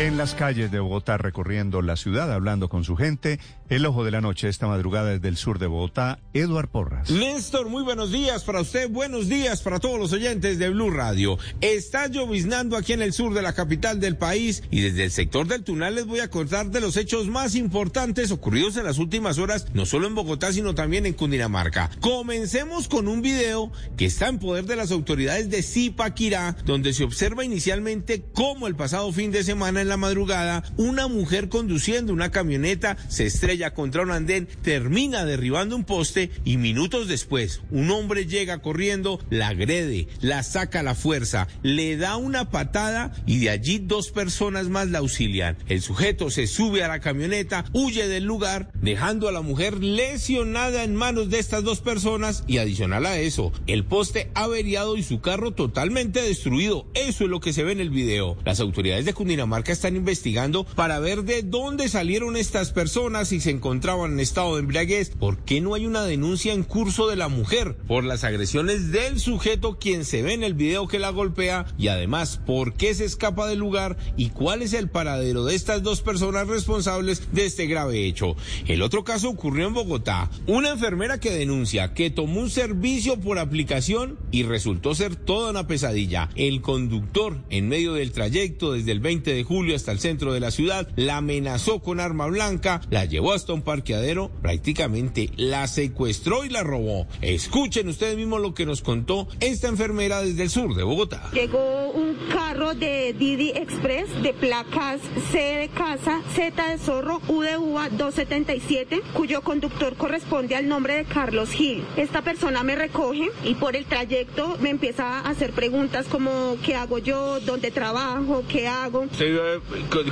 En las calles de Bogotá, recorriendo la ciudad, hablando con su gente, el ojo de la noche esta madrugada desde el sur de Bogotá, Eduard Porras. Néstor, muy buenos días para usted, buenos días para todos los oyentes de Blue Radio. Está lloviznando aquí en el sur de la capital del país y desde el sector del Tunal les voy a contar de los hechos más importantes ocurridos en las últimas horas, no solo en Bogotá, sino también en Cundinamarca. Comencemos con un video que está en poder de las autoridades de Zipaquirá, donde se observa inicialmente cómo el pasado fin de semana en la madrugada, una mujer conduciendo una camioneta se estrella contra un andén, termina derribando un poste y minutos después un hombre llega corriendo, la agrede, la saca a la fuerza, le da una patada y de allí dos personas más la auxilian. El sujeto se sube a la camioneta, huye del lugar, dejando a la mujer lesionada en manos de estas dos personas y adicional a eso, el poste averiado y su carro totalmente destruido. Eso es lo que se ve en el video. Las autoridades de Cundinamarca están investigando para ver de dónde salieron estas personas si se encontraban en estado de embriaguez. ¿Por qué no hay una denuncia en curso de la mujer por las agresiones del sujeto quien se ve en el video que la golpea? Y además, ¿por qué se escapa del lugar y cuál es el paradero de estas dos personas responsables de este grave hecho? El otro caso ocurrió en Bogotá. Una enfermera que denuncia que tomó un servicio por aplicación y resultó ser toda una pesadilla. El conductor, en medio del trayecto desde el 20 de julio hasta el centro de la ciudad, la amenazó con arma blanca, la llevó hasta un parqueadero, prácticamente la secuestró y la robó. Escuchen ustedes mismos lo que nos contó esta enfermera desde el sur de Bogotá. Llegó un carro de Didi Express de placas C de casa, Z de zorro, U de uva 277, cuyo conductor corresponde al nombre de Carlos Gil. Esta persona me recoge y por el trayecto me empieza a hacer preguntas como qué hago yo, dónde trabajo, qué hago. ¿Usted iba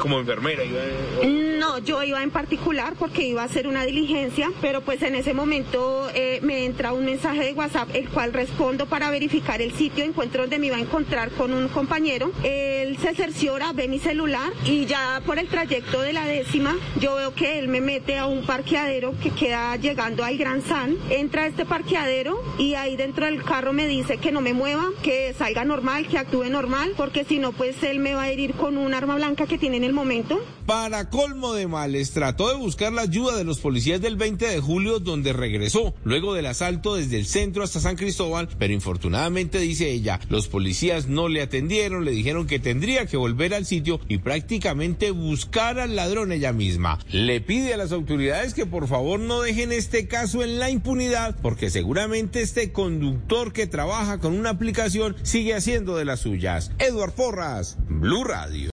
como enfermera? No, yo iba en particular porque iba a hacer una diligencia, pero pues en ese momento eh, me entra un mensaje de WhatsApp, el cual respondo para verificar el sitio, encuentro donde me iba a encontrar con un compañero. Él se cerciora, ve mi celular y ya por el trayecto de la décima, yo veo que él me mete a un parqueadero que queda llegando al Gran San, entra a este parqueadero y ahí dentro del carro me dice que no me mueva, que salga normal, que actúe normal, porque si no, pues él me va a herir con un arma blanca que tiene en el momento. Para colmo de males, trató de buscar la ayuda de los policías del 20 de julio, donde regresó luego del asalto desde el centro hasta San Cristóbal, pero infortunadamente, dice ella, los policías no le atendieron, le dijeron que tendría que volver al sitio y prácticamente buscar al ladrón ella misma. Le pide a las autoridades que por favor no dejen este caso en la impunidad, porque seguramente este conductor que trabaja con una aplicación sigue haciendo de las suyas. Eduard Porras, Blue Radio.